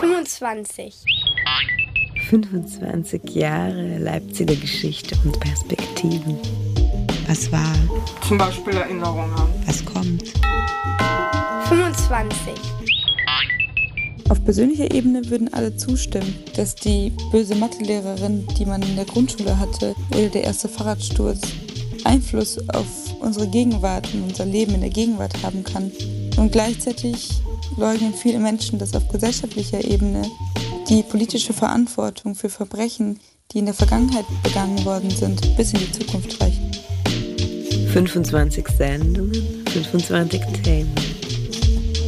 25. 25 Jahre Leipziger Geschichte und Perspektiven. Was war? Zum Beispiel Erinnerungen. Was kommt? 25. Auf persönlicher Ebene würden alle zustimmen, dass die böse Mathelehrerin, die man in der Grundschule hatte, oder der erste Fahrradsturz Einfluss auf unsere Gegenwart und unser Leben in der Gegenwart haben kann. Und gleichzeitig leugnen viele Menschen, dass auf gesellschaftlicher Ebene die politische Verantwortung für Verbrechen, die in der Vergangenheit begangen worden sind, bis in die Zukunft reicht. 25 Sendungen, 25 Themen.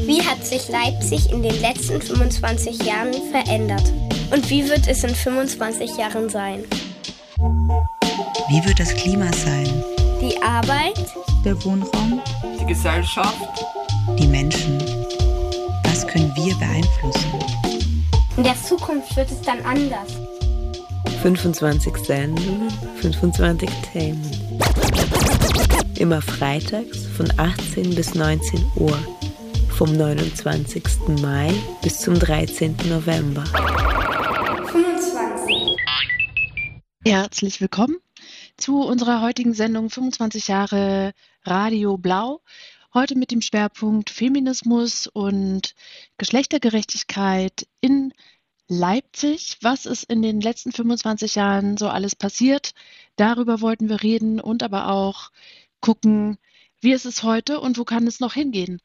Wie hat sich Leipzig in den letzten 25 Jahren verändert? Und wie wird es in 25 Jahren sein? Wie wird das Klima sein? Die Arbeit, Der Wohnraum, Die Gesellschaft. Die Menschen? Was können wir beeinflussen? in der Zukunft wird es dann anders. 25 Sendungen, 25 Themen. Immer freitags von 18 bis 19 Uhr. Vom 29. Mai bis zum 13. November. 25. Herzlich willkommen zu unserer heutigen Sendung 25 Jahre Radio Blau. Heute mit dem Schwerpunkt Feminismus und Geschlechtergerechtigkeit in Leipzig. Was ist in den letzten 25 Jahren so alles passiert? Darüber wollten wir reden und aber auch gucken, wie ist es heute und wo kann es noch hingehen?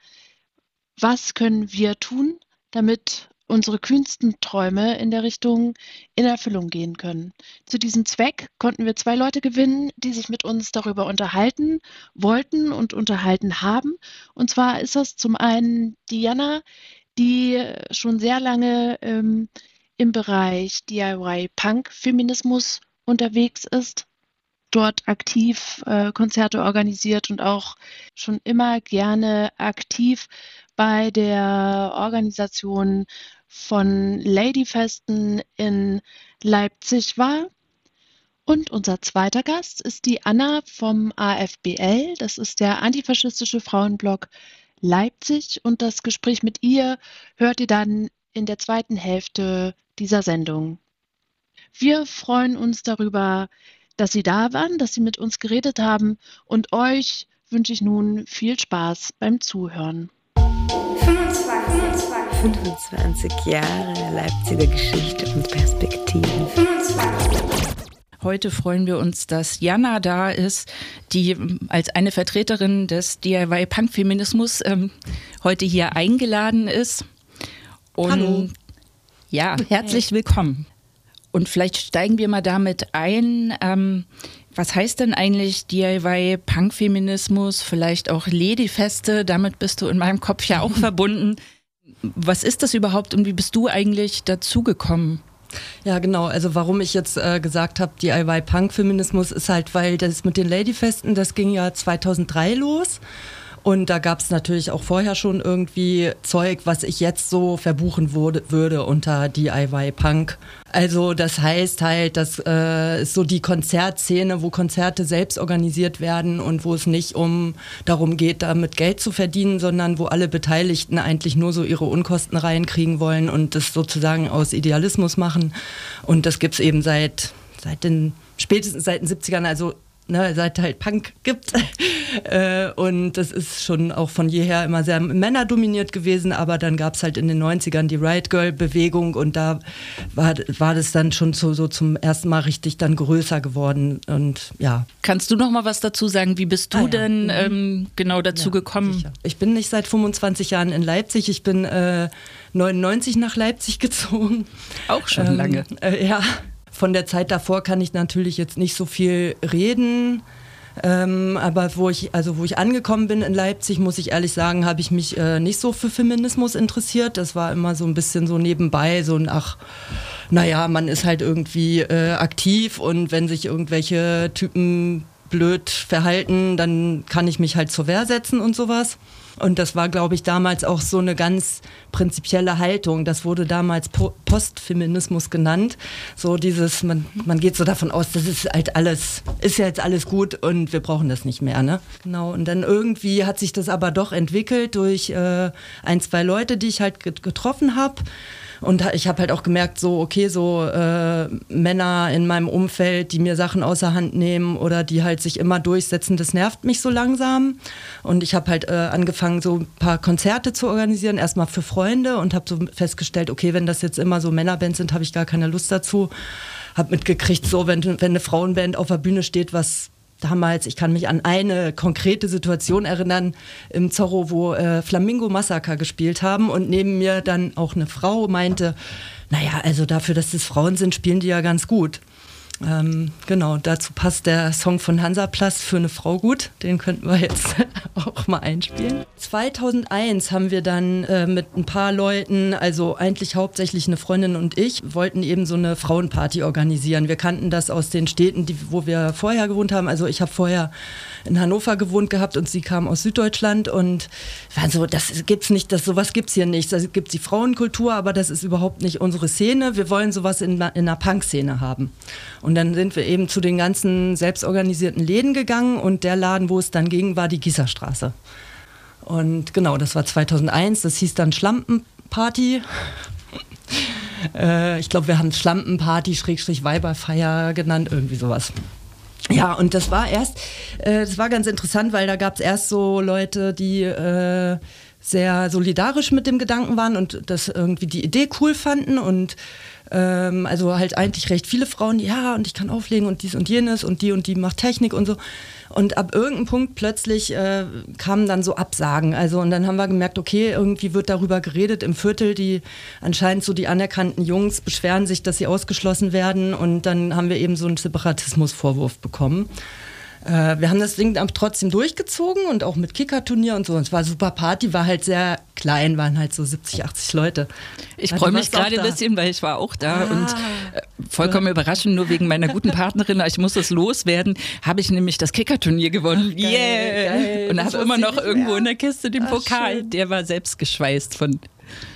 Was können wir tun, damit unsere kühnsten Träume in der Richtung in Erfüllung gehen können. Zu diesem Zweck konnten wir zwei Leute gewinnen, die sich mit uns darüber unterhalten wollten und unterhalten haben. Und zwar ist das zum einen Diana, die schon sehr lange ähm, im Bereich DIY Punk Feminismus unterwegs ist, dort aktiv äh, Konzerte organisiert und auch schon immer gerne aktiv bei der Organisation von Ladyfesten in Leipzig war. Und unser zweiter Gast ist die Anna vom AFBL. Das ist der antifaschistische Frauenblock Leipzig. Und das Gespräch mit ihr hört ihr dann in der zweiten Hälfte dieser Sendung. Wir freuen uns darüber, dass Sie da waren, dass Sie mit uns geredet haben. Und euch wünsche ich nun viel Spaß beim Zuhören. 25. 25 Jahre Leipziger Geschichte und Perspektiven. 25. Heute freuen wir uns, dass Jana da ist, die als eine Vertreterin des DIY-Punk-Feminismus ähm, heute hier eingeladen ist. Und Hallo. Ja, herzlich willkommen. Und vielleicht steigen wir mal damit ein. Ähm, was heißt denn eigentlich DIY, Punk-Feminismus, vielleicht auch Ladyfeste? Damit bist du in meinem Kopf ja auch verbunden. Was ist das überhaupt und wie bist du eigentlich dazugekommen? Ja, genau. Also warum ich jetzt äh, gesagt habe, DIY Punk Feminismus ist halt, weil das mit den Ladyfesten, das ging ja 2003 los. Und da gab es natürlich auch vorher schon irgendwie Zeug, was ich jetzt so verbuchen wurde, würde unter DIY Punk. Also das heißt halt, das äh, ist so die Konzertszene, wo Konzerte selbst organisiert werden und wo es nicht um darum geht, damit Geld zu verdienen, sondern wo alle Beteiligten eigentlich nur so ihre Unkosten reinkriegen wollen und das sozusagen aus Idealismus machen. Und das gibt's eben seit, seit den spätestens seit den 70ern, also ne, seit halt Punk gibt. äh, und das ist schon auch von jeher immer sehr männerdominiert gewesen, aber dann gab es halt in den 90ern die Riot Girl Bewegung und da war, war das dann schon so, so zum ersten Mal richtig dann größer geworden und ja. Kannst du noch mal was dazu sagen? Wie bist du Ah, ja. denn Mhm. ähm, genau dazu Ja, gekommen? sicher. Ich bin nicht seit 25 Jahren in Leipzig. Ich bin äh, 99 nach Leipzig gezogen. Auch schon Ähm, lange. Äh, ja, von der Zeit davor kann ich natürlich jetzt nicht so viel reden. Ähm, aber wo ich, also wo ich angekommen bin in Leipzig, muss ich ehrlich sagen, habe ich mich äh, nicht so für Feminismus interessiert. Das war immer so ein bisschen so nebenbei, so ein ach, naja, man ist halt irgendwie äh, aktiv und wenn sich irgendwelche Typen blöd verhalten, dann kann ich mich halt zur Wehr setzen und sowas. Und das war, glaube ich, damals auch so eine ganz prinzipielle Haltung. Das wurde damals po Postfeminismus genannt. So dieses, man, man geht so davon aus, das ist halt alles, ist ja jetzt alles gut und wir brauchen das nicht mehr. Ne? Genau. Und dann irgendwie hat sich das aber doch entwickelt durch äh, ein, zwei Leute, die ich halt getroffen habe. Und ich habe halt auch gemerkt, so, okay, so äh, Männer in meinem Umfeld, die mir Sachen außer Hand nehmen oder die halt sich immer durchsetzen, das nervt mich so langsam. Und ich habe halt äh, angefangen, so ein paar Konzerte zu organisieren, erstmal für Freunde und habe so festgestellt, okay, wenn das jetzt immer so Männerbands sind, habe ich gar keine Lust dazu. Habe mitgekriegt, so, wenn, wenn eine Frauenband auf der Bühne steht, was damals, ich kann mich an eine konkrete Situation erinnern im Zorro, wo äh, Flamingo Massaker gespielt haben und neben mir dann auch eine Frau meinte, naja, also dafür, dass das Frauen sind, spielen die ja ganz gut. Ähm, genau, dazu passt der Song von Hansaplast für eine Frau gut. Den könnten wir jetzt auch mal einspielen. 2001 haben wir dann äh, mit ein paar Leuten, also eigentlich hauptsächlich eine Freundin und ich, wollten eben so eine Frauenparty organisieren. Wir kannten das aus den Städten, die, wo wir vorher gewohnt haben. Also ich habe vorher in Hannover gewohnt gehabt und sie kam aus Süddeutschland und war so, das gibt's nicht, das sowas gibt's hier nicht. Da gibt die Frauenkultur, aber das ist überhaupt nicht unsere Szene. Wir wollen sowas in, in einer Punk-Szene haben. Dann sind wir eben zu den ganzen selbstorganisierten Läden gegangen und der Laden, wo es dann ging, war die Gießerstraße. Und genau, das war 2001, das hieß dann Schlampenparty. äh, ich glaube, wir haben Schlampenparty, Schrägstrich Weiberfeier genannt, irgendwie sowas. Ja, und das war erst, äh, das war ganz interessant, weil da gab es erst so Leute, die äh, sehr solidarisch mit dem Gedanken waren und das irgendwie die Idee cool fanden und ähm, also halt eigentlich recht viele Frauen, ja, und ich kann auflegen und dies und jenes und die und die macht Technik und so. Und ab irgendeinem Punkt plötzlich äh, kamen dann so Absagen. Also und dann haben wir gemerkt, okay, irgendwie wird darüber geredet im Viertel, die anscheinend so die anerkannten Jungs beschweren sich, dass sie ausgeschlossen werden. Und dann haben wir eben so einen Separatismusvorwurf bekommen. Äh, wir haben das Ding trotzdem durchgezogen und auch mit Kickerturnier und so. Und es war super Party, war halt sehr klein, waren halt so 70, 80 Leute. Ich also freue mich gerade ein bisschen, weil ich war auch da ah. und äh, vollkommen überraschend, nur wegen meiner guten Partnerin, ich muss es loswerden, habe ich nämlich das Kickerturnier gewonnen. Ach, geil, yeah! Geil. Und habe immer noch irgendwo mehr. in der Kiste den Ach, Pokal. Schön. Der war selbst geschweißt von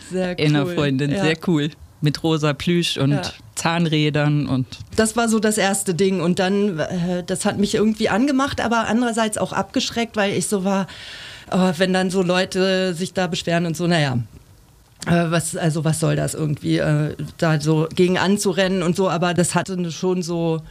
sehr cool. einer Freundin. Ja. Sehr cool mit rosa Plüsch und ja. Zahnrädern und. Das war so das erste Ding und dann, äh, das hat mich irgendwie angemacht, aber andererseits auch abgeschreckt, weil ich so war, oh, wenn dann so Leute sich da beschweren und so, naja, äh, was, also was soll das irgendwie, äh, da so gegen anzurennen und so, aber das hatte schon so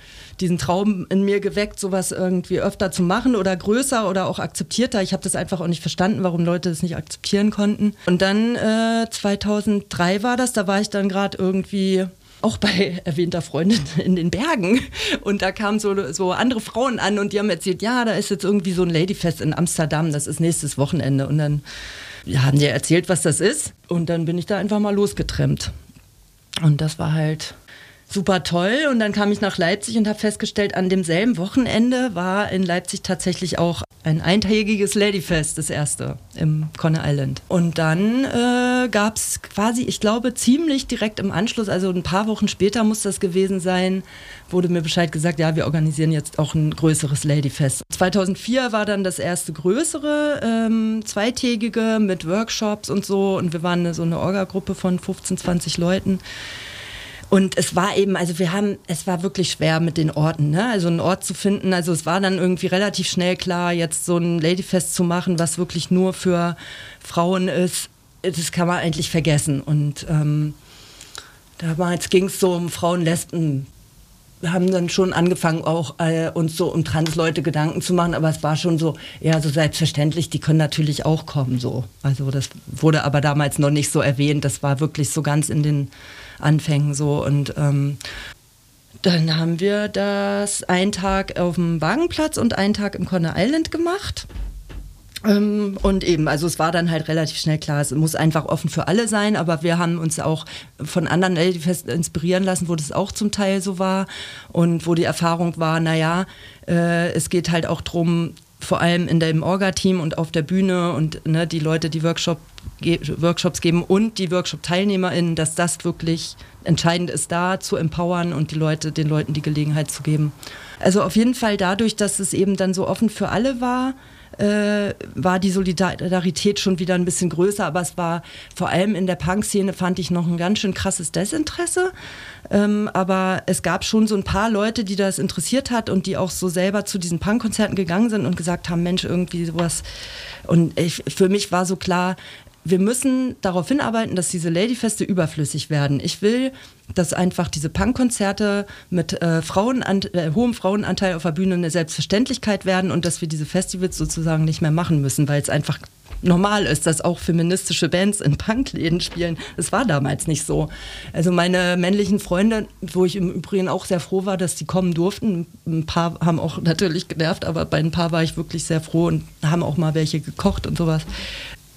diesen Traum in mir geweckt, sowas irgendwie öfter zu machen oder größer oder auch akzeptierter. Ich habe das einfach auch nicht verstanden, warum Leute das nicht akzeptieren konnten. Und dann äh, 2003 war das, da war ich dann gerade irgendwie auch bei erwähnter Freundin in den Bergen. Und da kamen so, so andere Frauen an und die haben erzählt, ja, da ist jetzt irgendwie so ein Ladyfest in Amsterdam, das ist nächstes Wochenende. Und dann wir haben dir erzählt, was das ist. Und dann bin ich da einfach mal losgetrennt. Und das war halt super toll. Und dann kam ich nach Leipzig und habe festgestellt, an demselben Wochenende war in Leipzig tatsächlich auch ein eintägiges Ladyfest, das erste im Conner Island. Und dann äh, gab es quasi, ich glaube, ziemlich direkt im Anschluss, also ein paar Wochen später muss das gewesen sein, wurde mir Bescheid gesagt, ja, wir organisieren jetzt auch ein größeres Ladyfest. 2004 war dann das erste größere, ähm, zweitägige mit Workshops und so. Und wir waren so eine Orga-Gruppe von 15, 20 Leuten. Und es war eben, also wir haben, es war wirklich schwer mit den Orten, ne? Also einen Ort zu finden. Also es war dann irgendwie relativ schnell klar, jetzt so ein Ladyfest zu machen, was wirklich nur für Frauen ist. Das kann man eigentlich vergessen. Und ähm, damals ging es so um Frauen, Lesben. Wir haben dann schon angefangen, auch äh, uns so um Transleute Gedanken zu machen, aber es war schon so, ja, so selbstverständlich, die können natürlich auch kommen, so. Also das wurde aber damals noch nicht so erwähnt. Das war wirklich so ganz in den Anfängen so und ähm, dann haben wir das einen Tag auf dem Wagenplatz und einen Tag im Conner Island gemacht. Ähm, und eben, also es war dann halt relativ schnell klar, es muss einfach offen für alle sein, aber wir haben uns auch von anderen Ladyfest inspirieren lassen, wo das auch zum Teil so war und wo die Erfahrung war, naja, äh, es geht halt auch darum, vor allem in dem Orga-Team und auf der Bühne und ne, die Leute, die Workshop, Workshops geben und die Workshop-TeilnehmerInnen, dass das wirklich entscheidend ist, da zu empowern und die Leute, den Leuten die Gelegenheit zu geben. Also auf jeden Fall dadurch, dass es eben dann so offen für alle war, äh, war die Solidarität schon wieder ein bisschen größer, aber es war vor allem in der Punk-Szene fand ich noch ein ganz schön krasses Desinteresse. Ähm, aber es gab schon so ein paar Leute, die das interessiert hat und die auch so selber zu diesen Punk-Konzerten gegangen sind und gesagt haben, Mensch, irgendwie sowas. Und ich, für mich war so klar, wir müssen darauf hinarbeiten, dass diese Ladyfeste überflüssig werden. Ich will, dass einfach diese Punkkonzerte mit äh, Frauen, äh, hohem Frauenanteil auf der Bühne eine Selbstverständlichkeit werden und dass wir diese Festivals sozusagen nicht mehr machen müssen, weil es einfach normal ist, dass auch feministische Bands in Punkläden spielen. Das war damals nicht so. Also meine männlichen Freunde, wo ich im Übrigen auch sehr froh war, dass die kommen durften. Ein paar haben auch natürlich genervt, aber bei ein paar war ich wirklich sehr froh und haben auch mal welche gekocht und sowas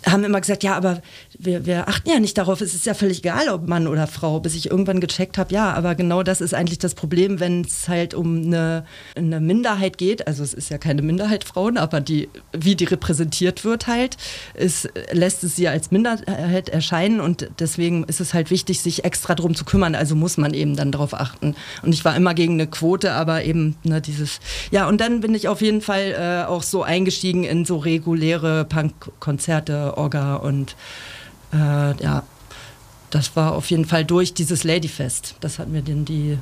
haben immer gesagt, ja, aber wir, wir achten ja nicht darauf, es ist ja völlig egal, ob Mann oder Frau, bis ich irgendwann gecheckt habe, ja, aber genau das ist eigentlich das Problem, wenn es halt um eine, eine Minderheit geht, also es ist ja keine Minderheit Frauen, aber die, wie die repräsentiert wird halt, ist, lässt es sie als Minderheit erscheinen und deswegen ist es halt wichtig, sich extra darum zu kümmern, also muss man eben dann darauf achten. Und ich war immer gegen eine Quote, aber eben ne, dieses, ja, und dann bin ich auf jeden Fall äh, auch so eingestiegen in so reguläre Punk-Konzerte, Orga und äh, ja, das war auf jeden Fall durch dieses Ladyfest. Das hatten wir denn die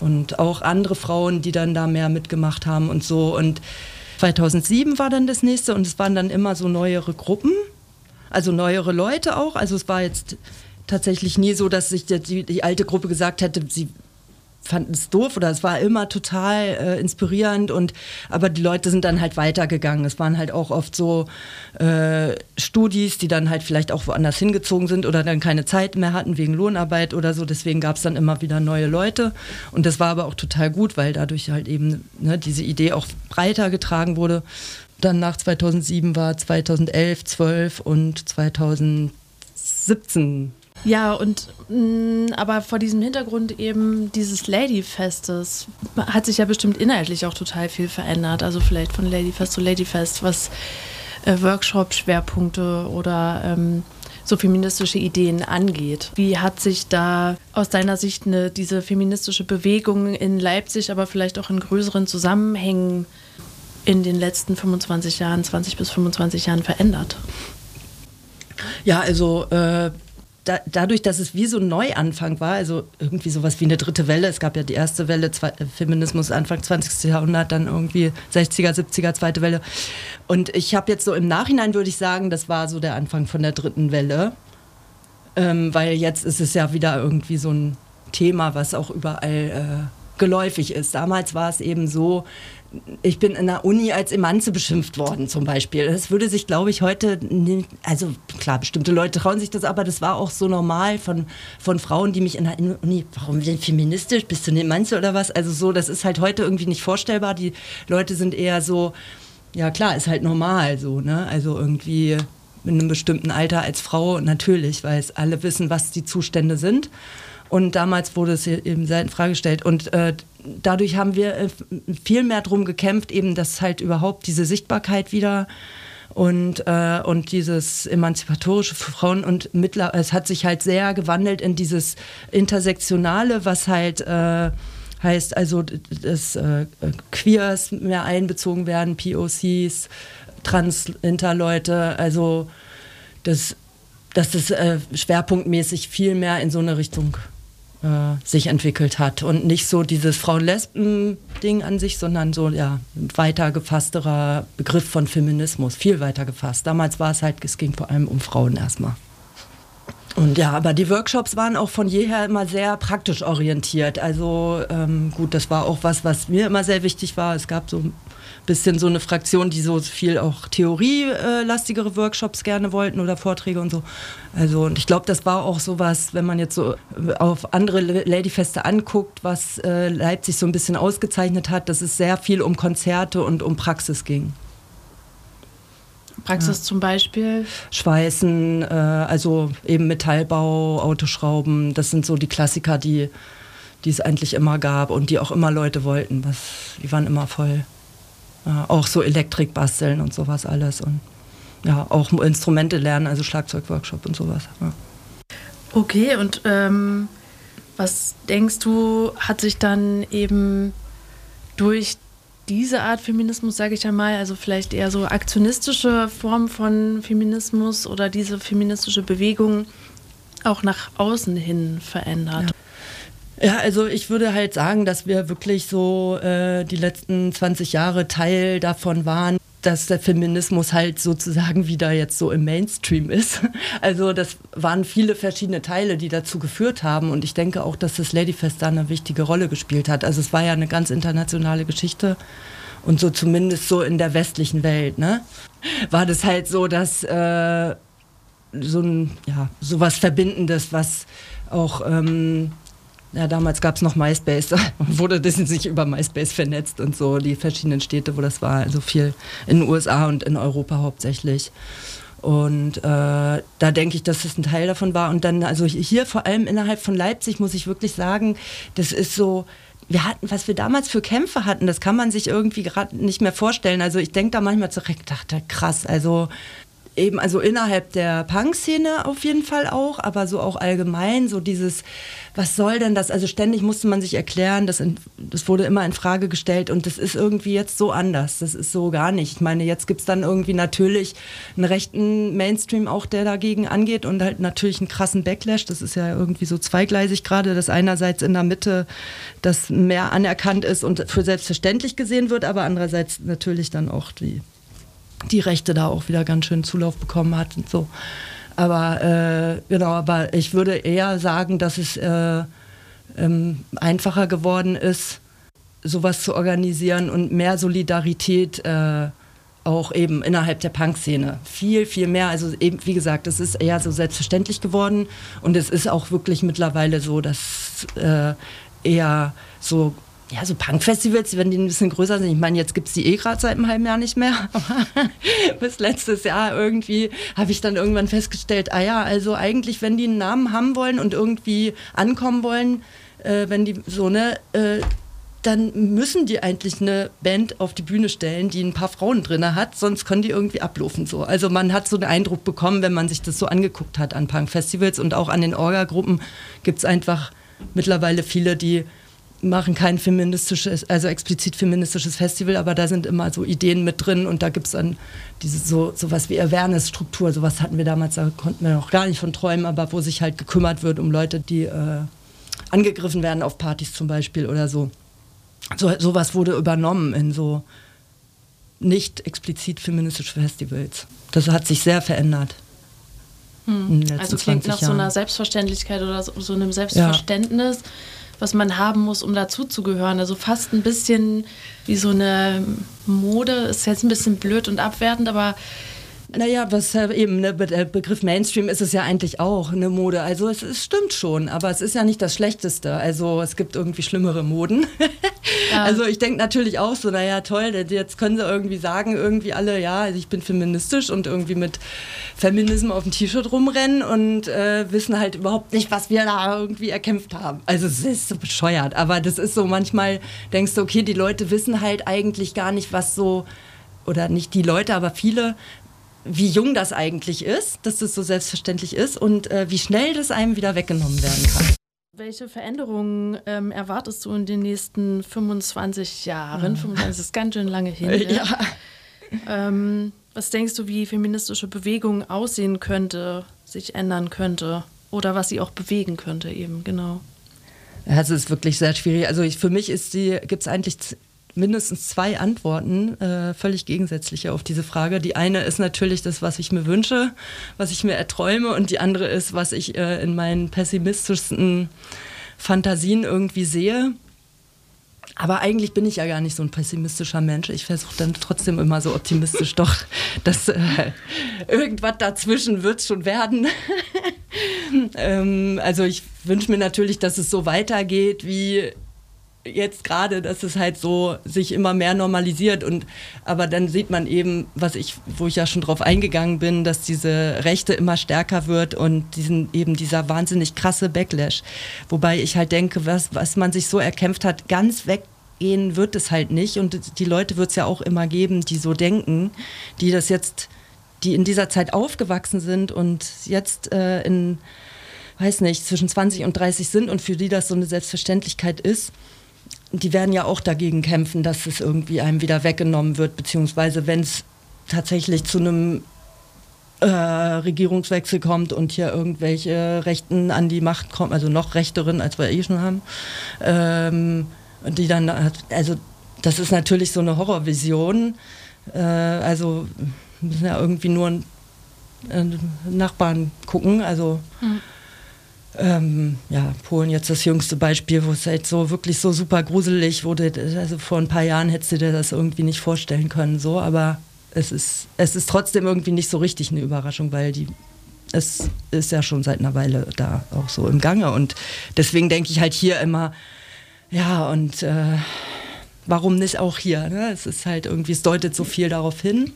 und auch andere Frauen, die dann da mehr mitgemacht haben und so. Und 2007 war dann das nächste und es waren dann immer so neuere Gruppen, also neuere Leute auch. Also es war jetzt tatsächlich nie so, dass sich die, die alte Gruppe gesagt hätte, sie fanden es doof oder es war immer total äh, inspirierend und aber die Leute sind dann halt weitergegangen. Es waren halt auch oft so äh, Studis, die dann halt vielleicht auch woanders hingezogen sind oder dann keine Zeit mehr hatten wegen Lohnarbeit oder so. Deswegen gab es dann immer wieder neue Leute und das war aber auch total gut, weil dadurch halt eben ne, diese Idee auch breiter getragen wurde. Dann nach 2007 war 2011, 12 und 2017 ja, und mh, mm, aber vor diesem Hintergrund eben dieses Ladyfestes hat sich ja bestimmt inhaltlich auch total viel verändert. Also vielleicht von Ladyfest zu Ladyfest, was äh, Workshop-Schwerpunkte oder ähm, so feministische Ideen angeht. Wie hat sich da aus deiner Sicht eine, diese feministische Bewegung in Leipzig, aber vielleicht auch in größeren Zusammenhängen in den letzten 25 Jahren, 20 bis 25 Jahren verändert? Ja, also äh, da, dadurch, dass es wie so ein Neuanfang war, also irgendwie sowas wie eine dritte Welle, es gab ja die erste Welle, zwei, Feminismus Anfang 20. Jahrhundert, dann irgendwie 60er, 70er, zweite Welle. Und ich habe jetzt so im Nachhinein, würde ich sagen, das war so der Anfang von der dritten Welle, ähm, weil jetzt ist es ja wieder irgendwie so ein Thema, was auch überall äh, geläufig ist. Damals war es eben so, ich bin in der Uni als Emanze beschimpft worden zum Beispiel. Das würde sich, glaube ich, heute, nicht, also klar, bestimmte Leute trauen sich das, aber das war auch so normal von, von Frauen, die mich in der Uni, warum denn feministisch, bist du eine Emanze oder was? Also so, das ist halt heute irgendwie nicht vorstellbar. Die Leute sind eher so, ja klar, ist halt normal so, ne? Also irgendwie in einem bestimmten Alter als Frau natürlich, weil es alle wissen, was die Zustände sind. Und damals wurde es eben selten freigestellt. Und äh, dadurch haben wir äh, viel mehr darum gekämpft, eben, dass halt überhaupt diese Sichtbarkeit wieder und, äh, und dieses Emanzipatorische Frauen. Und mittler, es hat sich halt sehr gewandelt in dieses Intersektionale, was halt äh, heißt, also dass äh, Queers mehr einbezogen werden, POCs, Trans-Interleute, also das, dass das äh, schwerpunktmäßig viel mehr in so eine Richtung sich entwickelt hat und nicht so dieses Frauen-Lesben-Ding an sich, sondern so ja weiter gefassterer Begriff von Feminismus, viel weiter gefasst. Damals war es halt, es ging vor allem um Frauen erstmal. Und ja, aber die Workshops waren auch von jeher immer sehr praktisch orientiert. Also ähm, gut, das war auch was, was mir immer sehr wichtig war. Es gab so bisschen so eine Fraktion, die so viel auch theorielastigere Workshops gerne wollten oder Vorträge und so. Also und ich glaube, das war auch so was, wenn man jetzt so auf andere Ladyfeste anguckt, was äh, Leipzig so ein bisschen ausgezeichnet hat, dass es sehr viel um Konzerte und um Praxis ging. Praxis ja. zum Beispiel? Schweißen, äh, also eben Metallbau, Autoschrauben, das sind so die Klassiker, die, die es eigentlich immer gab und die auch immer Leute wollten. Was, die waren immer voll auch so Elektrik basteln und sowas alles und ja, auch Instrumente lernen, also Schlagzeugworkshop und sowas. Ja. Okay, und ähm, was denkst du, hat sich dann eben durch diese Art Feminismus, sage ich einmal, also vielleicht eher so aktionistische Form von Feminismus oder diese feministische Bewegung auch nach außen hin verändert? Ja. ja also ich würde halt sagen, dass wir wirklich so äh, die letzten 20 Jahre Teil davon waren, dass der Feminismus halt sozusagen wieder jetzt so im Mainstream ist. Also das waren viele verschiedene Teile, die dazu geführt haben und ich denke auch, dass das Ladyfest da eine wichtige Rolle gespielt hat. Also es war ja eine ganz internationale Geschichte und so zumindest so in der westlichen Welt, ne? War das halt so, dass äh, so ein ja sowas Verbindendes, was auch ähm, ja, damals gab es noch MySpace wurde das sich über MySpace vernetzt und so, die verschiedenen Städte, wo das war, also viel in den USA und in Europa hauptsächlich. Und äh, da denke ich, dass es ein Teil davon war. Und dann, also hier vor allem innerhalb von Leipzig, muss ich wirklich sagen, das ist so, wir hatten, was wir damals für Kämpfe hatten, das kann man sich irgendwie gerade nicht mehr vorstellen. Also ich denke da manchmal zurück, dachte, krass, also eben, also innerhalb der Punk-Szene auf jeden Fall auch, aber so auch allgemein, so dieses, was soll denn das? Also ständig musste man sich erklären, das, in, das wurde immer in Frage gestellt und das ist irgendwie jetzt so anders. Das ist so gar nicht. Ich meine, jetzt gibt es dann irgendwie natürlich einen rechten Mainstream auch, der dagegen angeht und halt natürlich einen krassen Backlash. Das ist ja irgendwie so zweigleisig gerade, dass einerseits in der Mitte das mehr anerkannt ist und für selbstverständlich gesehen wird, aber andererseits natürlich dann auch die die Rechte da auch wieder ganz schön Zulauf bekommen hat und so. Aber äh, genau, aber ich würde eher sagen, dass es äh, ähm, einfacher geworden ist, sowas zu organisieren und mehr Solidarität äh, auch eben innerhalb der Punk-Szene. Viel, viel mehr. Also eben, wie gesagt, es ist eher so selbstverständlich geworden und es ist auch wirklich mittlerweile so, dass äh, eher so ja, so Punk-Festivals, wenn die ein bisschen größer sind. Ich meine, jetzt gibt es die eh gerade seit einem halben Jahr nicht mehr. Aber bis letztes Jahr irgendwie habe ich dann irgendwann festgestellt, ah ja, also eigentlich, wenn die einen Namen haben wollen und irgendwie ankommen wollen, äh, wenn die so, ne, äh, dann müssen die eigentlich eine Band auf die Bühne stellen, die ein paar Frauen drin hat, sonst können die irgendwie ablaufen so. Also man hat so einen Eindruck bekommen, wenn man sich das so angeguckt hat an Punk-Festivals und auch an den Orga-Gruppen gibt es einfach mittlerweile viele, die machen kein feministisches, also explizit feministisches Festival, aber da sind immer so Ideen mit drin und da gibt es dann diese so sowas wie Awareness-Struktur, sowas hatten wir damals, da konnten wir noch gar nicht von träumen, aber wo sich halt gekümmert wird um Leute, die äh, angegriffen werden auf Partys zum Beispiel oder so. so. Sowas wurde übernommen in so nicht explizit feministische Festivals. Das hat sich sehr verändert. Hm. Also klingt nach Jahren. so einer Selbstverständlichkeit oder so, so einem Selbstverständnis. Ja was man haben muss, um dazuzugehören. Also fast ein bisschen wie so eine Mode, ist jetzt ein bisschen blöd und abwertend, aber naja, was äh, eben, ne, der Begriff Mainstream ist es ja eigentlich auch, eine Mode. Also es, es, stimmt schon, aber es ist ja nicht das Schlechteste. Also es gibt irgendwie schlimmere Moden. Ja. Also ich denke natürlich auch so, naja, toll, jetzt können sie irgendwie sagen, irgendwie alle, ja, also ich bin feministisch und irgendwie mit Feminismus auf dem T-Shirt rumrennen und äh, wissen halt überhaupt nicht, was wir da irgendwie erkämpft haben. Also es ist so bescheuert, aber das ist so, manchmal denkst du, okay, die Leute wissen halt eigentlich gar nicht, was so oder nicht die Leute, aber viele wie jung das eigentlich ist, dass das so selbstverständlich ist und äh, wie schnell das einem wieder weggenommen werden kann. Welche Veränderungen ähm, erwartest du in den nächsten 25 Jahren? 25 ist ganz schön lange hin. Ja. ja. Ähm, was denkst du, wie feministische Bewegung aussehen könnte, sich ändern könnte oder was sie auch bewegen könnte eben, genau? Es ist wirklich sehr schwierig. Also ich, für mich gibt es eigentlich mindestens zwei Antworten, äh, völlig gegensätzliche auf diese Frage. Die eine ist natürlich das, was ich mir wünsche, was ich mir erträume, und die andere ist, was ich äh, in meinen pessimistischsten Fantasien irgendwie sehe. Aber eigentlich bin ich ja gar nicht so ein pessimistischer Mensch. Ich versuche dann trotzdem immer so optimistisch doch, dass äh, irgendwas dazwischen wird schon werden. ähm, also ich wünsche mir natürlich, dass es so weitergeht wie jetzt gerade, dass es halt so sich immer mehr normalisiert und aber dann sieht man eben, was ich, wo ich ja schon drauf eingegangen bin, dass diese Rechte immer stärker wird und diesen eben dieser wahnsinnig krasse Backlash. Wobei ich halt denke, was, was man sich so erkämpft hat, ganz weggehen wird es halt nicht und die Leute wird es ja auch immer geben, die so denken, die das jetzt, die in dieser Zeit aufgewachsen sind und jetzt äh, in weiß nicht, zwischen 20 und 30 sind und für die das so eine Selbstverständlichkeit ist die werden ja auch dagegen kämpfen, dass es irgendwie einem wieder weggenommen wird, beziehungsweise wenn es tatsächlich zu einem äh, Regierungswechsel kommt und hier irgendwelche Rechten an die Macht kommen, also noch rechteren, als wir eh schon haben, ähm, die dann, also das ist natürlich so eine Horrorvision. Äh, also müssen ja irgendwie nur äh, Nachbarn gucken, also mhm. Ähm, ja, Polen jetzt das jüngste Beispiel, wo es halt so wirklich so super gruselig wurde. Also vor ein paar Jahren hättest du dir das irgendwie nicht vorstellen können, so, aber es ist, es ist trotzdem irgendwie nicht so richtig eine Überraschung, weil die es ist ja schon seit einer Weile da auch so im Gange. Und deswegen denke ich halt hier immer, ja, und äh, warum nicht auch hier? Ne? Es ist halt irgendwie, es deutet so viel darauf hin.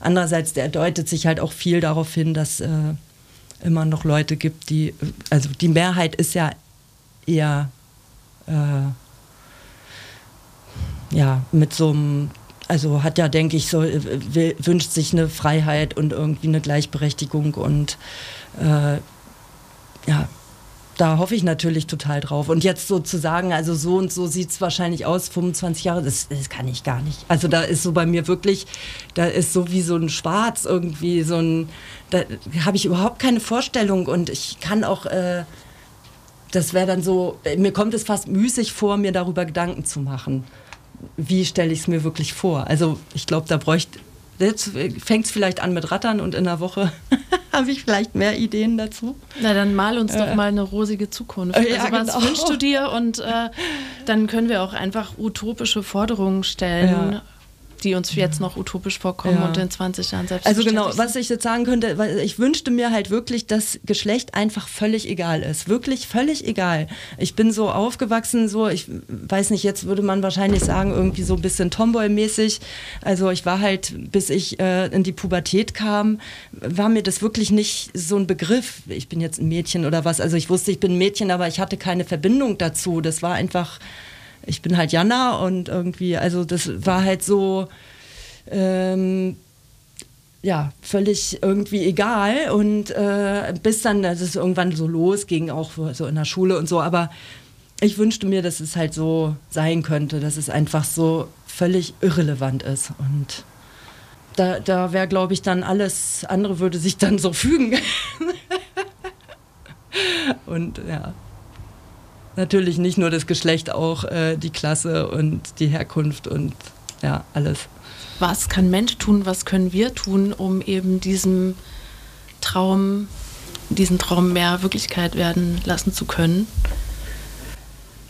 Andererseits der deutet sich halt auch viel darauf hin, dass äh, immer noch Leute gibt, die, also die Mehrheit ist ja eher äh, ja, mit so einem also hat ja, denke ich, so will, wünscht sich eine Freiheit und irgendwie eine Gleichberechtigung und äh, ja, da hoffe ich natürlich total drauf. Und jetzt so zu sagen, also so und so sieht es wahrscheinlich aus, 25 Jahre, das, das, kann ich gar nicht. Also da ist so bei mir wirklich, da ist so wie so ein Schwarz irgendwie, so ein, da habe ich überhaupt keine Vorstellung und ich kann auch, äh, das wäre dann so, mir kommt es fast müßig vor, mir darüber Gedanken zu machen wie stelle ich es mir wirklich vor? Also ich glaube, da bräuchte, jetzt fängt es vielleicht an mit Rattern und in einer Woche habe ich vielleicht mehr Ideen dazu. Na, dann mal uns äh, doch mal eine rosige Zukunft. Äh, ja, also was genau. wünschst du dir? Und äh, dann können wir auch einfach utopische Forderungen stellen. Ja die uns jetzt noch utopisch vorkommen ja. und in 20 Jahren selbst. Also genau, was ich jetzt sagen könnte, weil ich wünschte mir halt wirklich, dass Geschlecht einfach völlig egal ist. Wirklich völlig egal. Ich bin so aufgewachsen, so, ich weiß nicht, jetzt würde man wahrscheinlich sagen, irgendwie so ein bisschen Tomboy-mäßig. Also ich war halt, bis ich äh, in die Pubertät kam, war mir das wirklich nicht so ein Begriff. Ich bin jetzt ein Mädchen oder was. Also ich wusste, ich bin ein Mädchen, aber ich hatte keine Verbindung dazu. Das war einfach ich bin halt Jana und irgendwie, also das war halt so, ähm, ja, völlig irgendwie egal. Und äh, bis dann, dass es irgendwann so losging, auch so in der Schule und so. Aber ich wünschte mir, dass es halt so sein könnte, dass es einfach so völlig irrelevant ist. Und da, da wäre, glaube ich, dann alles andere würde sich dann so fügen. und ja natürlich nicht nur das Geschlecht, auch äh, die Klasse und die Herkunft und ja, alles. Was kann Mensch tun, was können wir tun, um eben diesem Traum, diesen Traum mehr Wirklichkeit werden lassen zu können?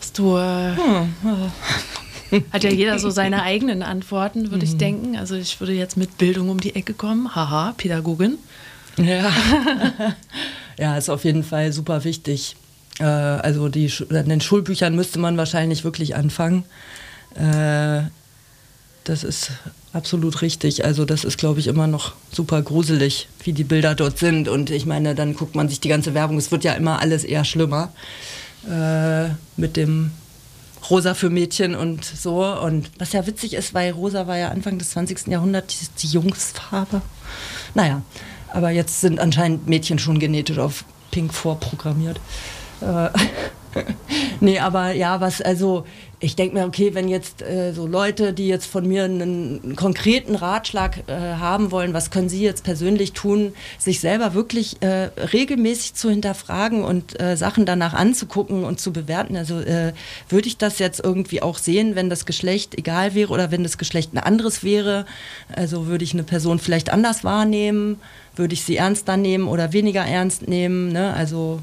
Hast du. Äh, hm. Hat ja jeder so seine eigenen Antworten, würde mhm. ich denken. Also ich würde jetzt mit Bildung um die Ecke kommen. Haha, Pädagogin. Ja. ja, ist auf jeden Fall super wichtig. Äh, also die, an den Schulbüchern müsste man wahrscheinlich wirklich anfangen. Äh, das ist absolut richtig. Also das ist, glaube ich, immer noch super gruselig, wie die Bilder dort sind. Und ich meine, dann guckt man sich die ganze Werbung. Es wird ja immer alles eher schlimmer äh, mit dem Rosa für Mädchen und so. Und was ja witzig ist, weil Rosa war ja Anfang des 20. Jahrhunderts die, die Jungsfarbe. Naja, aber jetzt sind anscheinend Mädchen schon genetisch auf Pink vorprogrammiert. Äh, nee, aber ja, was, also ich denke mir, okay, wenn jetzt äh, so Leute, die jetzt von mir einen konkreten Ratschlag äh, haben wollen, was können sie jetzt persönlich tun, sich selber wirklich äh, regelmäßig zu hinterfragen und äh, Sachen danach anzugucken und zu bewerten. Also äh, würde ich das jetzt irgendwie auch sehen, wenn das Geschlecht egal wäre oder wenn das Geschlecht ein anderes wäre. Also würde ich eine Person vielleicht anders wahrnehmen, würde ich sie ernster nehmen oder weniger ernst nehmen. Ne? Also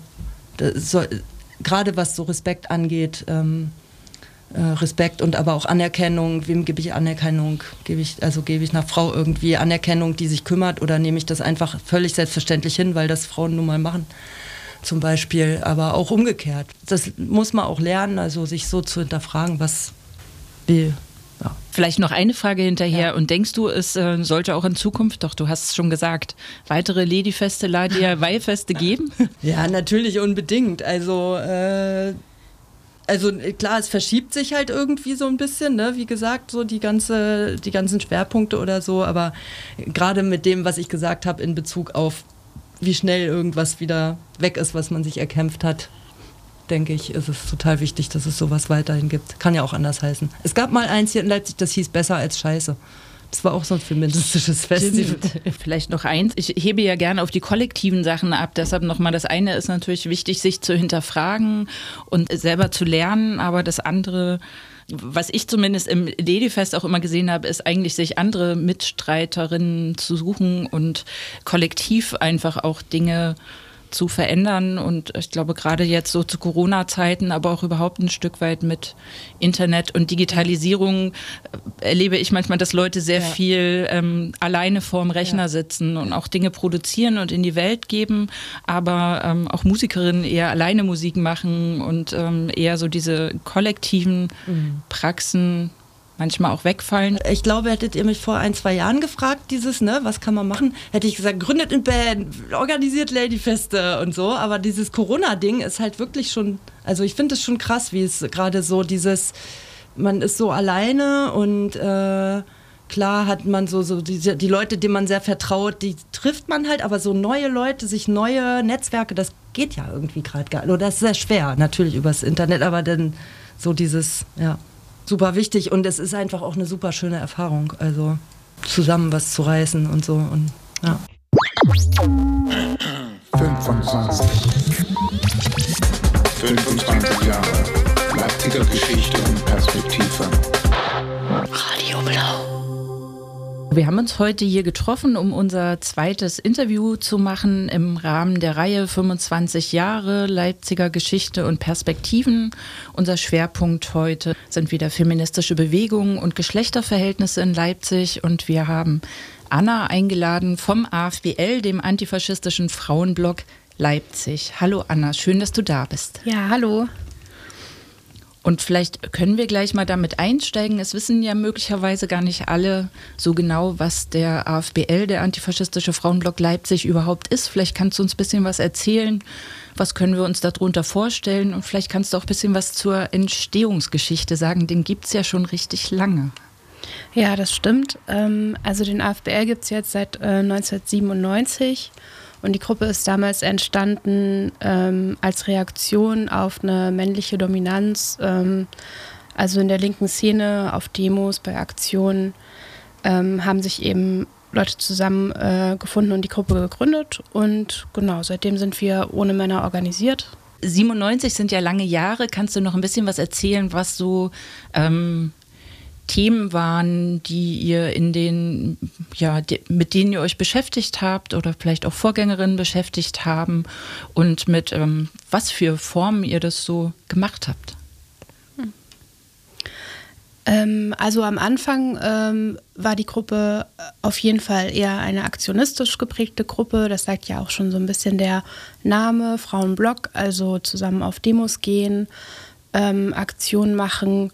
soll, gerade was so Respekt angeht, ähm, äh, Respekt und aber auch Anerkennung, wem gebe ich Anerkennung? Gebe ich, also gebe ich einer Frau irgendwie Anerkennung, die sich kümmert oder nehme ich das einfach völlig selbstverständlich hin, weil das Frauen nun mal machen? Zum Beispiel, aber auch umgekehrt. Das muss man auch lernen, also sich so zu hinterfragen, was, wie, ja. Vielleicht noch eine Frage hinterher. Ja. Und denkst du, es äh, sollte auch in Zukunft, doch du hast es schon gesagt, weitere Ladyfeste, Ladia-Weihfeste geben? Ja, natürlich unbedingt. Also, äh, also klar, es verschiebt sich halt irgendwie so ein bisschen, ne? wie gesagt, so die, ganze, die ganzen Schwerpunkte oder so. Aber gerade mit dem, was ich gesagt habe in Bezug auf, wie schnell irgendwas wieder weg ist, was man sich erkämpft hat, denke ich, ist es total wichtig, dass es sowas weiterhin gibt. Kann ja auch anders heißen. Es gab mal eins hier in Leipzig, das hieß Besser als Scheiße. Das war auch so ein feministisches Festival. Vielleicht noch eins. Ich hebe ja gerne auf die kollektiven Sachen ab. Deshalb nochmal, das eine ist natürlich wichtig, sich zu hinterfragen und selber zu lernen. Aber das andere, was ich zumindest im Ladyfest auch immer gesehen habe, ist eigentlich sich andere Mitstreiterinnen zu suchen und kollektiv einfach auch Dinge zu verändern. Und ich glaube, gerade jetzt so zu Corona-Zeiten, aber auch überhaupt ein Stück weit mit Internet und Digitalisierung äh, erlebe ich manchmal, dass Leute sehr ja. viel ähm, alleine vorm Rechner ja. sitzen und auch Dinge produzieren und in die Welt geben, aber ähm, auch Musikerinnen eher alleine Musik machen und ähm, eher so diese kollektiven mhm. Praxen manchmal auch wegfallen. Ich glaube, hättet ihr mich vor ein, zwei Jahren gefragt, dieses, ne, was kann man machen, hätte ich gesagt, gründet in Band, organisiert Ladyfeste und so. Aber dieses Corona-Ding ist halt wirklich schon, also ich finde es schon krass, wie es gerade so dieses, man ist so alleine und äh, klar hat man so, so die, die Leute, denen man sehr vertraut, die trifft man halt, aber so neue Leute, sich neue Netzwerke, das geht ja irgendwie gerade gar nicht. Oder das ist sehr schwer, natürlich übers Internet, aber dann so dieses, ja super wichtig und es ist einfach auch eine super schöne Erfahrung. Also zusammen was zu reißen und so und ja. 25. 25 Jahre Leipziger Geschichte und Perspektive. Radio Blau. Wir haben uns heute hier getroffen, um unser zweites Interview zu machen im Rahmen der Reihe 25 Jahre Leipziger Geschichte und Perspektiven. Unser Schwerpunkt heute sind wieder feministische Bewegungen und Geschlechterverhältnisse in Leipzig und wir haben Anna eingeladen vom AFBL, dem antifaschistischen Frauenblock Leipzig. Hallo Anna, schön, dass du da bist. Ja, hallo. Und vielleicht können wir gleich mal damit einsteigen. Es wissen ja möglicherweise gar nicht alle so genau, was der AFBL, der Antifaschistische Frauenblock Leipzig, überhaupt ist. Vielleicht kannst du uns ein bisschen was erzählen. Was können wir uns darunter vorstellen? Und vielleicht kannst du auch ein bisschen was zur Entstehungsgeschichte sagen. Den gibt es ja schon richtig lange. Ja, das stimmt. Ähm, also den AFBL gibt es jetzt seit 1997. Und die Gruppe ist damals entstanden ähm, als Reaktion auf eine männliche Dominanz, ähm, also in der linken Szene, auf Demos, bei Aktionen, ähm, haben sich eben Leute zusammengefunden äh, und die Gruppe gegründet. Und genau, seitdem sind wir ohne Männer organisiert. 97 sind ja lange Jahre. Kannst du noch ein bisschen was erzählen, was so ähm, Themen waren, die ihr in den, ja, mit denen ihr euch beschäftigt habt oder vielleicht auch Vorgängerinnen beschäftigt haben und mit ähm, was für Formen ihr das so gemacht habt? Hm. Ähm, also am Anfang ähm, war die Gruppe auf jeden Fall eher eine aktionistisch geprägte Gruppe. Das sagt ja auch schon so ein bisschen der Name Frauenblock, also zusammen auf Demos gehen, ähm, Aktionen machen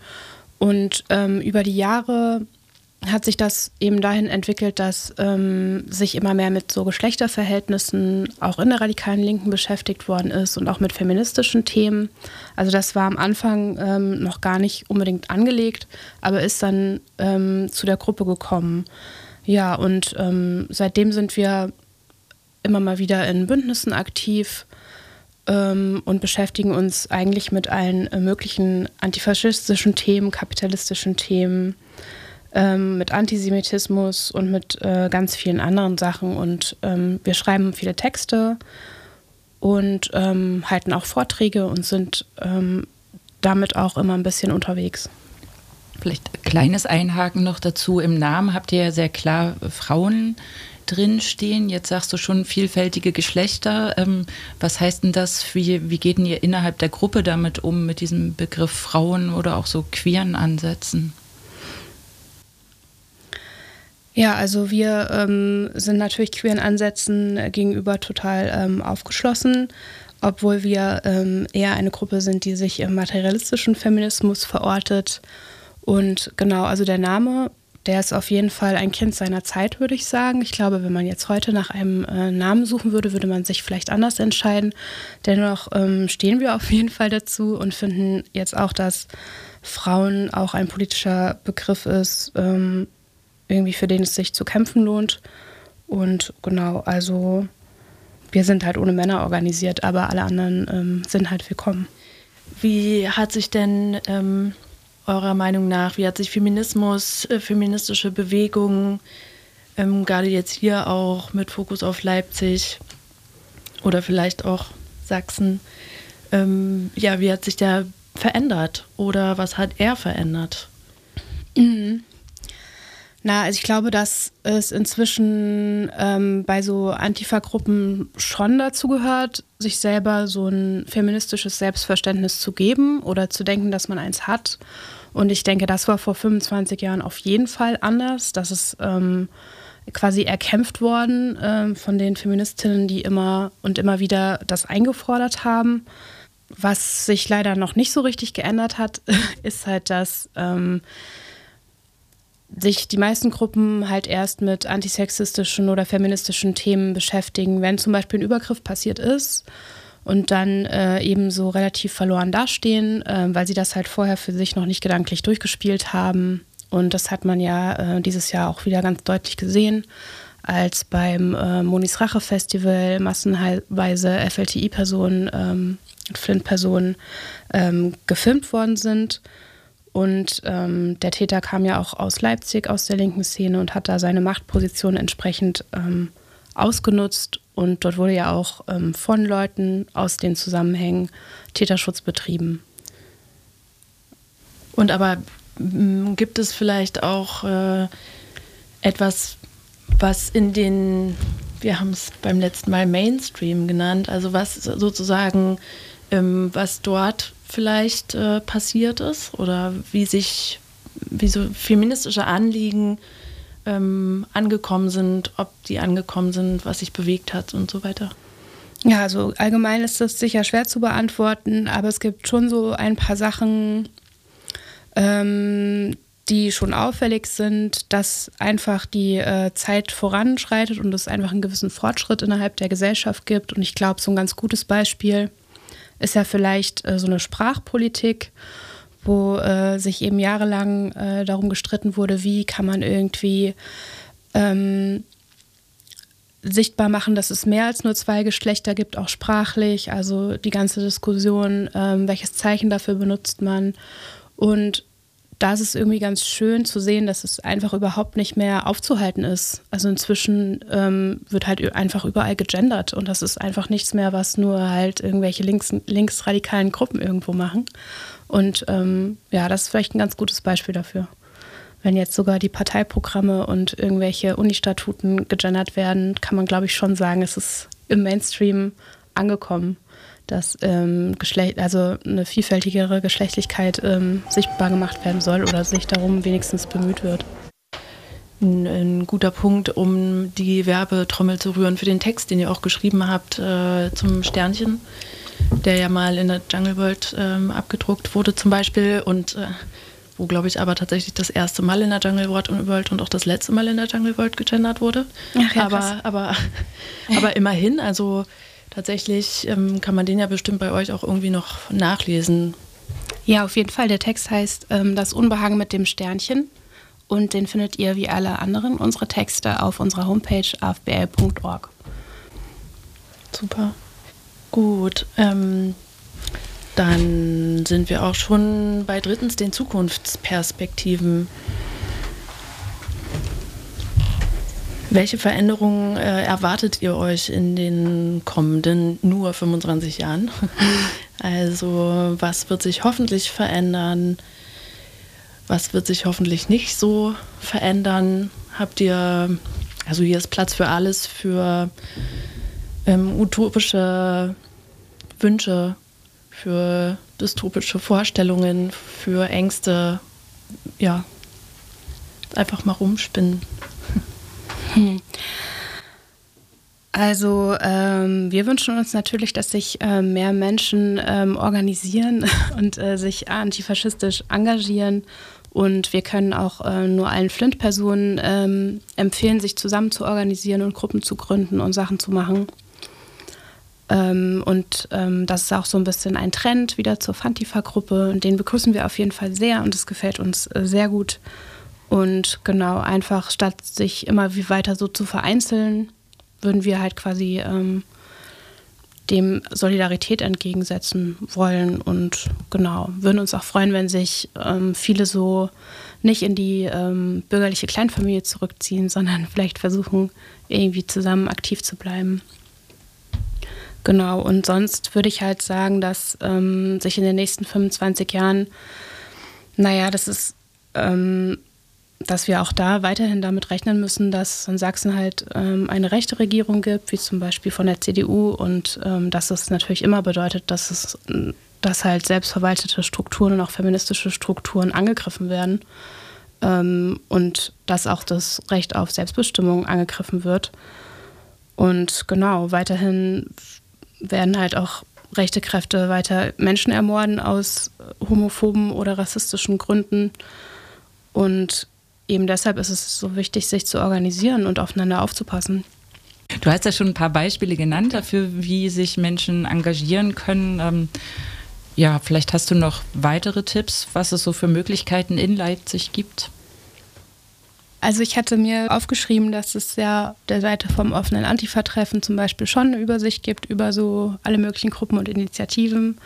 und ähm, über die Jahre hat sich das eben dahin entwickelt, dass ähm, sich immer mehr mit so Geschlechterverhältnissen auch in der radikalen Linken beschäftigt worden ist und auch mit feministischen Themen. Also das war am Anfang ähm, noch gar nicht unbedingt angelegt, aber ist dann ähm, zu der Gruppe gekommen. Ja, und ähm, seitdem sind wir immer mal wieder in Bündnissen aktiv ähm, und beschäftigen uns eigentlich mit allen äh, möglichen antifaschistischen Themen, kapitalistischen Themen, ähm, mit Antisemitismus und mit äh, ganz vielen anderen Sachen. Und ähm, wir schreiben viele Texte und ähm, halten auch Vorträge und sind ähm, damit auch immer ein bisschen unterwegs. Vielleicht ein kleines Einhaken noch dazu. Im Namen habt ihr ja sehr klar Frauen drinstehen. Jetzt sagst du schon vielfältige Geschlechter. Ähm, was heißt denn das? Wie, wie geht denn ihr innerhalb der Gruppe damit um, mit diesem Begriff Frauen oder auch so queeren Ansätzen? Ja, also wir ähm, sind natürlich queeren Ansätzen gegenüber total ähm, aufgeschlossen, obwohl wir ähm, eher eine Gruppe sind, die sich im materialistischen Feminismus verortet. Und genau, also der Name der ist auf jeden Fall ein Kind seiner Zeit, würde ich sagen. Ich glaube, wenn man jetzt heute nach einem äh, Namen suchen würde, würde man sich vielleicht anders entscheiden. Dennoch ähm, stehen wir auf jeden Fall dazu und finden jetzt auch, dass Frauen auch ein politischer Begriff ist, ähm, irgendwie für den es sich zu kämpfen lohnt. Und genau, also wir sind halt ohne Männer organisiert, aber alle anderen ähm, sind halt willkommen. wie hat sich denn ähm, eurer Meinung nach, wie hat sich Feminismus, äh, feministische Bewegungen, ähm, gerade jetzt hier auch mit Fokus auf Leipzig oder vielleicht auch Sachsen, ähm, ja, wie hat sich der verändert oder was hat er verändert? Mhm. Na, also ich glaube, dass es inzwischen ähm, bei so Antifa-Gruppen schon dazu gehört, sich selber so ein feministisches Selbstverständnis zu geben oder zu denken, dass man eins hat. Und ich denke, das war vor 25 Jahren auf jeden Fall anders. Das ist ähm, quasi erkämpft worden ähm, von den Feministinnen, die immer und immer wieder das eingefordert haben. Was sich leider noch nicht so richtig geändert hat, ist halt, dass ähm, sich die meisten Gruppen halt erst mit antisexistischen oder feministischen Themen beschäftigen, wenn zum Beispiel ein Übergriff passiert ist und dann äh, eben so relativ verloren dastehen, äh, weil sie das halt vorher für sich noch nicht gedanklich durchgespielt haben. Und das hat man ja äh, dieses Jahr auch wieder ganz deutlich gesehen, als beim äh, Monis Rache Festival massenweise FLTI-Personen, ähm, Flint-Personen ähm, gefilmt worden sind und ähm, der Täter kam ja auch aus Leipzig, aus der linken Szene und hat da seine Machtposition entsprechend ähm, ausgenutzt. Und dort wurde ja auch ähm, von Leuten aus den Zusammenhängen Täterschutz betrieben. Und aber gibt es vielleicht auch äh, etwas, was in den, wir haben es beim letzten Mal Mainstream genannt, also was sozusagen, ähm, was dort vielleicht äh, passiert ist oder wie sich, wie so feministische Anliegen ähm, angekommen sind, ob die angekommen sind, was sich bewegt hat und so weiter. Ja, also allgemein ist das sicher schwer zu beantworten, aber es gibt schon so ein paar Sachen, ähm, die schon auffällig sind, dass einfach die äh, Zeit voranschreitet und es einfach einen gewissen Fortschritt innerhalb der Gesellschaft gibt. Und ich glaube, so ein ganz gutes Beispiel ist ja vielleicht äh, so eine Sprachpolitik, wo äh, sich eben jahrelang äh, darum gestritten wurde, wie kann man irgendwie ähm, sichtbar machen, dass es mehr als nur zwei Geschlechter gibt, auch sprachlich. Also die ganze Diskussion, ähm, welches Zeichen dafür benutzt man. Und da ist es irgendwie ganz schön zu sehen, dass es einfach überhaupt nicht mehr aufzuhalten ist. Also inzwischen ähm, wird halt einfach überall gegendert und das ist einfach nichts mehr, was nur halt irgendwelche links, linksradikalen Gruppen irgendwo machen. Und ähm, ja, das ist vielleicht ein ganz gutes Beispiel dafür. Wenn jetzt sogar die Parteiprogramme und irgendwelche Unistatuten gegendert werden, kann man, glaube ich, schon sagen, es ist im Mainstream angekommen dass ähm, Geschlecht, also eine vielfältigere Geschlechtlichkeit ähm, sichtbar gemacht werden soll oder sich darum wenigstens bemüht wird. Ein, ein, guter Punkt, um die Werbetrommel zu rühren für den Text, den ihr auch geschrieben habt äh, zum Sternchen, der ja mal in der Jungle World ähm, abgedruckt wurde zum Beispiel und äh, wo, glaube ich, aber tatsächlich das erste Mal in der Jungle World und auch das letzte Mal in der Jungle World gegendert wurde. Ach ja, aber, aber, aber immerhin, also Tatsächlich ähm, kann man den ja bestimmt bei euch auch irgendwie noch nachlesen. Ja, auf jeden Fall. Der Text heißt ähm, Das Unbehagen mit dem Sternchen. Und den findet ihr wie alle anderen unsere Texte auf unserer Homepage afbl.org. Super. Gut. Ähm, dann sind wir auch schon bei drittens den Zukunftsperspektiven. Welche Veränderungen äh, erwartet ihr euch in den kommenden nur 25 Jahren? Also was wird sich hoffentlich verändern? Was wird sich hoffentlich nicht so verändern? Habt ihr, also hier ist Platz für alles, für ähm, utopische Wünsche, für dystopische Vorstellungen, für Ängste. Ja, einfach mal rumspinnen. Hm. Also ähm, wir wünschen uns natürlich, dass sich äh, mehr Menschen ähm, organisieren und äh, sich antifaschistisch engagieren. Und wir können auch äh, nur allen Flint-Personen ähm, empfehlen, sich zusammen zu organisieren und Gruppen zu gründen und Sachen zu machen. Ähm, und ähm, das ist auch so ein bisschen ein Trend wieder zur Fantifa-Gruppe. Den begrüßen wir auf jeden Fall sehr und es gefällt uns äh, sehr gut. Und genau, einfach statt sich immer wie weiter so zu vereinzeln, würden wir halt quasi ähm, dem Solidarität entgegensetzen wollen und genau, würden uns auch freuen, wenn sich ähm, viele so nicht in die ähm, bürgerliche Kleinfamilie zurückziehen, sondern vielleicht versuchen, irgendwie zusammen aktiv zu bleiben. Genau, und sonst würde ich halt sagen, dass ähm, sich in den nächsten 25 Jahren, naja, das ist, ähm, dass wir auch da weiterhin damit rechnen müssen, dass es in Sachsen halt ähm, eine rechte Regierung gibt, wie zum Beispiel von der CDU, und ähm, dass es natürlich immer bedeutet, dass es dass halt selbstverwaltete Strukturen und auch feministische Strukturen angegriffen werden ähm, und dass auch das Recht auf Selbstbestimmung angegriffen wird. Und genau, weiterhin werden halt auch rechte Kräfte weiter Menschen ermorden aus homophoben oder rassistischen Gründen. Und eben deshalb ist es so wichtig, sich zu organisieren und aufeinander aufzupassen. Du hast ja schon ein paar Beispiele genannt dafür, wie sich Menschen engagieren können. Ähm, ja, vielleicht hast du noch weitere Tipps, was es so für Möglichkeiten in Leipzig gibt. Also ich hatte mir aufgeschrieben, dass es ja der Seite vom offenen Antifa-Treffen zum Beispiel schon eine Übersicht gibt über so alle möglichen Gruppen und Initiativen,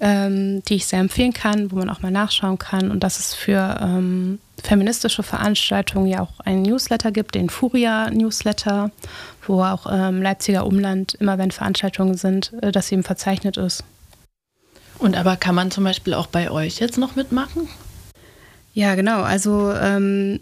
ähm, die ich sehr empfehlen kann, wo man auch mal nachschauen kann. Und dass es für ähm, feministische Veranstaltungen ja auch einen Newsletter gibt, den Furia-Newsletter, wo auch ähm, Leipziger Umland, immer wenn Veranstaltungen sind, äh, dass eben verzeichnet ist. Und aber kann man zum Beispiel auch bei euch jetzt noch mitmachen? Ja, genau. Also ähm,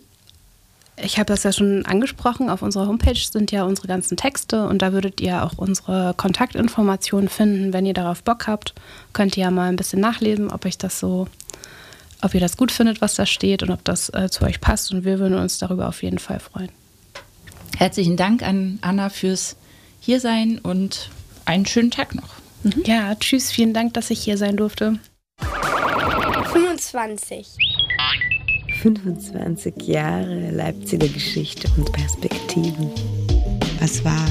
ich habe das ja schon angesprochen, auf unserer Homepage sind ja unsere ganzen Texte und da würdet ihr auch unsere Kontaktinformationen finden. Wenn ihr darauf Bock habt, könnt ihr ja mal ein bisschen nachlesen, ob euch das so, ob ihr das gut findet, was da steht und ob das äh, zu euch passt. Und wir würden uns darüber auf jeden Fall freuen. Herzlichen Dank an Anna fürs Hiersein und einen schönen Tag noch. Mhm. Ja, tschüss, vielen Dank, dass ich hier sein durfte. 25. 25 Jahre Leipziger Geschichte und Perspektiven. Was war?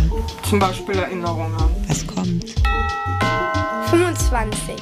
Zum Beispiel Erinnerungen. Was kommt? 25.